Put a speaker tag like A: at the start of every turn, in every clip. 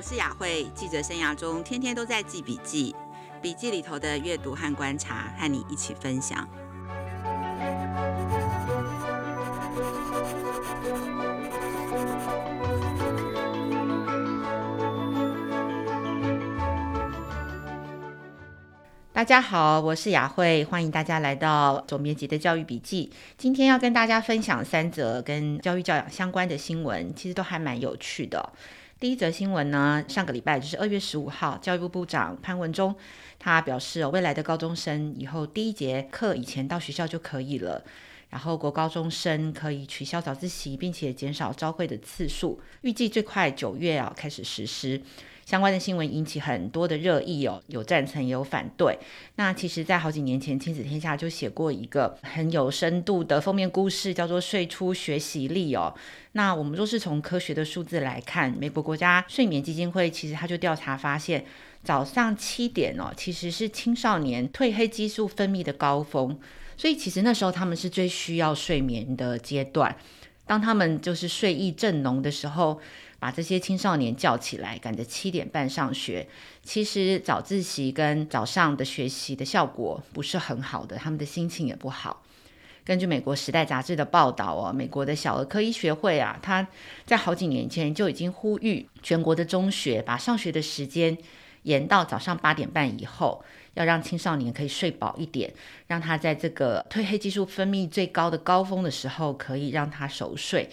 A: 我是雅慧，记者生涯中天天都在记笔记，笔记里头的阅读和观察，和你一起分享。大家好，我是雅慧，欢迎大家来到总编辑的教育笔记。今天要跟大家分享三则跟教育教养相关的新闻，其实都还蛮有趣的。第一则新闻呢，上个礼拜就是二月十五号，教育部部长潘文忠他表示，未来的高中生以后第一节课以前到学校就可以了，然后国高中生可以取消早自习，并且减少朝会的次数，预计最快九月啊开始实施。相关的新闻引起很多的热议哦，有赞成也有反对。那其实，在好几年前，亲子天下就写过一个很有深度的封面故事，叫做《睡出学习力》哦。那我们若是从科学的数字来看，美国国家睡眠基金会其实他就调查发现，早上七点哦，其实是青少年褪黑激素分泌的高峰，所以其实那时候他们是最需要睡眠的阶段。当他们就是睡意正浓的时候，把这些青少年叫起来，赶着七点半上学。其实早自习跟早上的学习的效果不是很好的，他们的心情也不好。根据美国《时代》杂志的报道哦，美国的小儿科医学会啊，他在好几年前就已经呼吁全国的中学把上学的时间延到早上八点半以后，要让青少年可以睡饱一点，让他在这个褪黑激素分泌最高的高峰的时候，可以让他熟睡。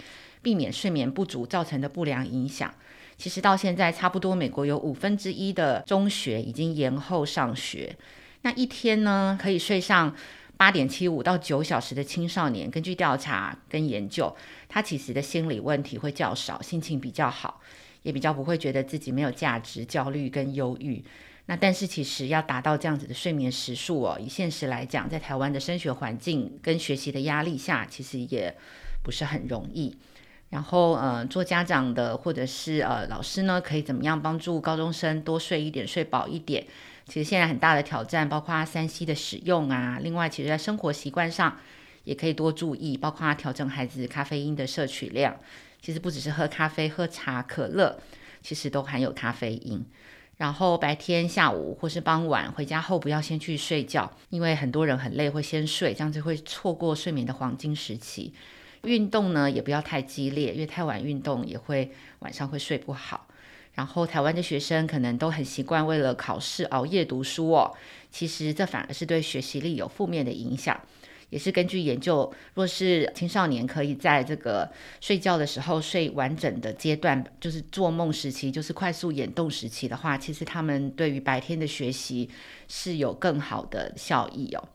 A: 避免睡眠不足造成的不良影响。其实到现在，差不多美国有五分之一的中学已经延后上学。那一天呢，可以睡上八点七五到九小时的青少年，根据调查跟研究，他其实的心理问题会较少，心情比较好，也比较不会觉得自己没有价值、焦虑跟忧郁。那但是其实要达到这样子的睡眠时数哦，以现实来讲，在台湾的升学环境跟学习的压力下，其实也不是很容易。然后，呃，做家长的或者是呃老师呢，可以怎么样帮助高中生多睡一点、睡饱一点？其实现在很大的挑战，包括三 C 的使用啊。另外，其实在生活习惯上也可以多注意，包括调整孩子咖啡因的摄取量。其实不只是喝咖啡、喝茶、可乐，其实都含有咖啡因。然后白天、下午或是傍晚回家后，不要先去睡觉，因为很多人很累会先睡，这样子会错过睡眠的黄金时期。运动呢，也不要太激烈，因为太晚运动也会晚上会睡不好。然后台湾的学生可能都很习惯为了考试熬夜读书哦，其实这反而是对学习力有负面的影响。也是根据研究，若是青少年可以在这个睡觉的时候睡完整的阶段，就是做梦时期，就是快速眼动时期的话，其实他们对于白天的学习是有更好的效益哦。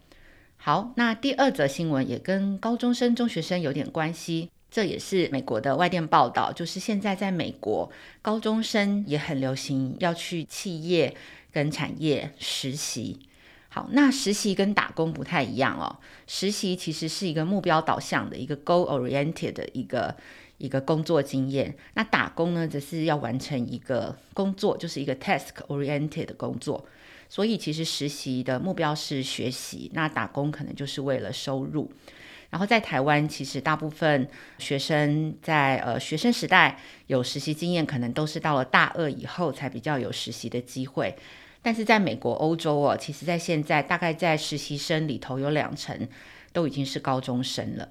A: 好，那第二则新闻也跟高中生、中学生有点关系。这也是美国的外电报道，就是现在在美国，高中生也很流行要去企业跟产业实习。好，那实习跟打工不太一样哦。实习其实是一个目标导向的一个 goal-oriented 的一个一个工作经验。那打工呢，则是要完成一个工作，就是一个 task-oriented 的工作。所以其实实习的目标是学习，那打工可能就是为了收入。然后在台湾，其实大部分学生在呃学生时代有实习经验，可能都是到了大二以后才比较有实习的机会。但是在美国、欧洲哦，其实在现在大概在实习生里头有两成都已经是高中生了。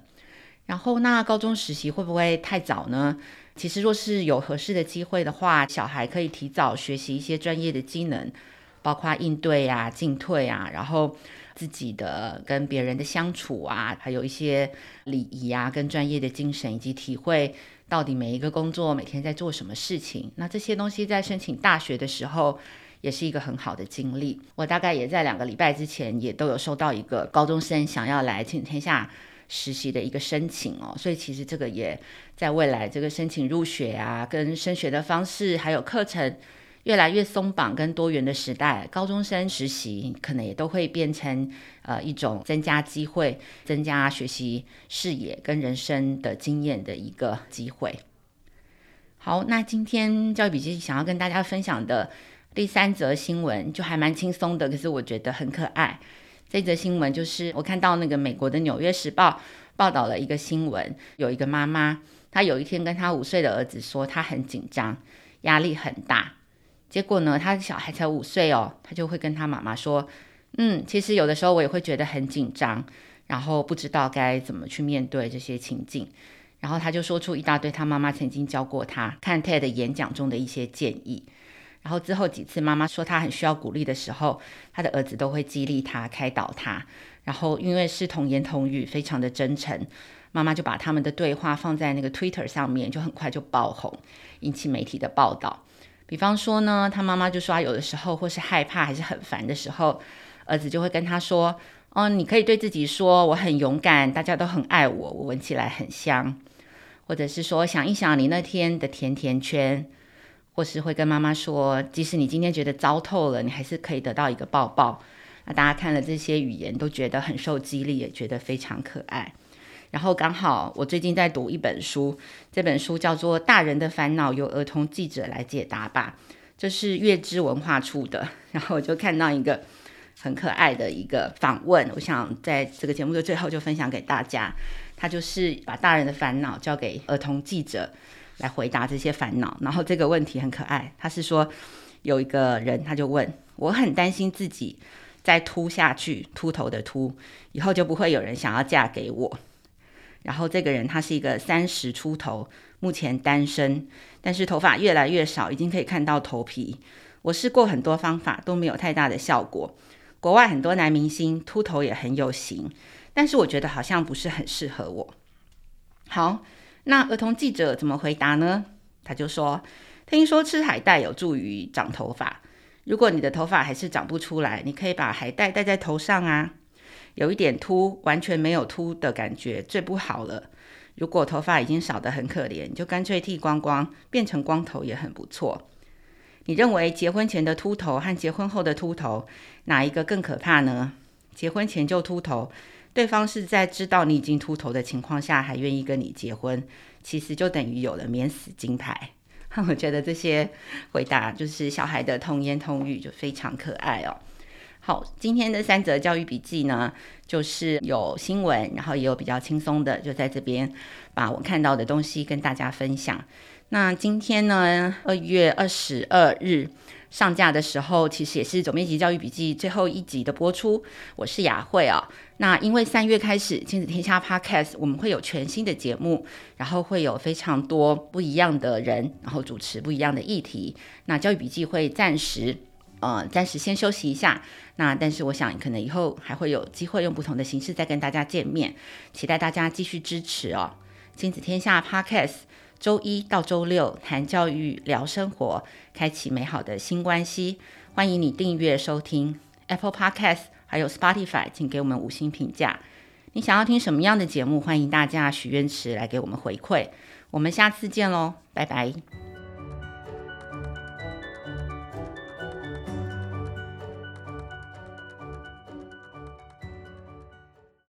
A: 然后那高中实习会不会太早呢？其实若是有合适的机会的话，小孩可以提早学习一些专业的技能。包括应对啊、进退啊，然后自己的跟别人的相处啊，还有一些礼仪啊，跟专业的精神，以及体会到底每一个工作每天在做什么事情。那这些东西在申请大学的时候也是一个很好的经历。我大概也在两个礼拜之前也都有收到一个高中生想要来请天下实习的一个申请哦，所以其实这个也在未来这个申请入学啊，跟升学的方式还有课程。越来越松绑跟多元的时代，高中生实习可能也都会变成呃一种增加机会、增加学习视野跟人生的经验的一个机会。好，那今天教育笔记想要跟大家分享的第三则新闻就还蛮轻松的，可是我觉得很可爱。这则新闻就是我看到那个美国的《纽约时报》报道了一个新闻，有一个妈妈，她有一天跟她五岁的儿子说，她很紧张，压力很大。结果呢，他的小孩才五岁哦，他就会跟他妈妈说：“嗯，其实有的时候我也会觉得很紧张，然后不知道该怎么去面对这些情境。”然后他就说出一大堆他妈妈曾经教过他看 TED 演讲中的一些建议。然后之后几次妈妈说他很需要鼓励的时候，他的儿子都会激励他、开导他。然后因为是童言童语，非常的真诚，妈妈就把他们的对话放在那个 Twitter 上面，就很快就爆红，引起媒体的报道。比方说呢，他妈妈就说有的时候或是害怕还是很烦的时候，儿子就会跟他说：“哦，你可以对自己说我很勇敢，大家都很爱我，我闻起来很香。”或者是说想一想你那天的甜甜圈。或是会跟妈妈说，即使你今天觉得糟透了，你还是可以得到一个抱抱。那大家看了这些语言，都觉得很受激励，也觉得非常可爱。然后刚好我最近在读一本书，这本书叫做《大人的烦恼》，由儿童记者来解答吧。这是月之文化出的。然后我就看到一个很可爱的一个访问，我想在这个节目的最后就分享给大家。他就是把大人的烦恼交给儿童记者。来回答这些烦恼，然后这个问题很可爱。他是说，有一个人他就问，我很担心自己再秃下去，秃头的秃，以后就不会有人想要嫁给我。然后这个人他是一个三十出头，目前单身，但是头发越来越少，已经可以看到头皮。我试过很多方法都没有太大的效果。国外很多男明星秃头也很有型，但是我觉得好像不是很适合我。好。那儿童记者怎么回答呢？他就说：“听说吃海带有助于长头发。如果你的头发还是长不出来，你可以把海带戴在头上啊。有一点秃，完全没有秃的感觉最不好了。如果头发已经少得很可怜，就干脆剃光光，变成光头也很不错。你认为结婚前的秃头和结婚后的秃头哪一个更可怕呢？结婚前就秃头。”对方是在知道你已经秃头的情况下还愿意跟你结婚，其实就等于有了免死金牌。我觉得这些回答就是小孩的童言童语，就非常可爱哦。好，今天的三则教育笔记呢，就是有新闻，然后也有比较轻松的，就在这边把我看到的东西跟大家分享。那今天呢，二月二十二日。上架的时候，其实也是总编辑教育笔记最后一集的播出。我是雅慧啊。那因为三月开始亲子天下 Podcast，我们会有全新的节目，然后会有非常多不一样的人，然后主持不一样的议题。那教育笔记会暂时呃暂时先休息一下。那但是我想可能以后还会有机会用不同的形式再跟大家见面，期待大家继续支持哦。亲子天下 Podcast。周一到周六谈教育、聊生活，开启美好的新关系。欢迎你订阅收听 Apple Podcast，还有 Spotify，请给我们五星评价。你想要听什么样的节目？欢迎大家许愿池来给我们回馈。我们下次见喽，拜拜。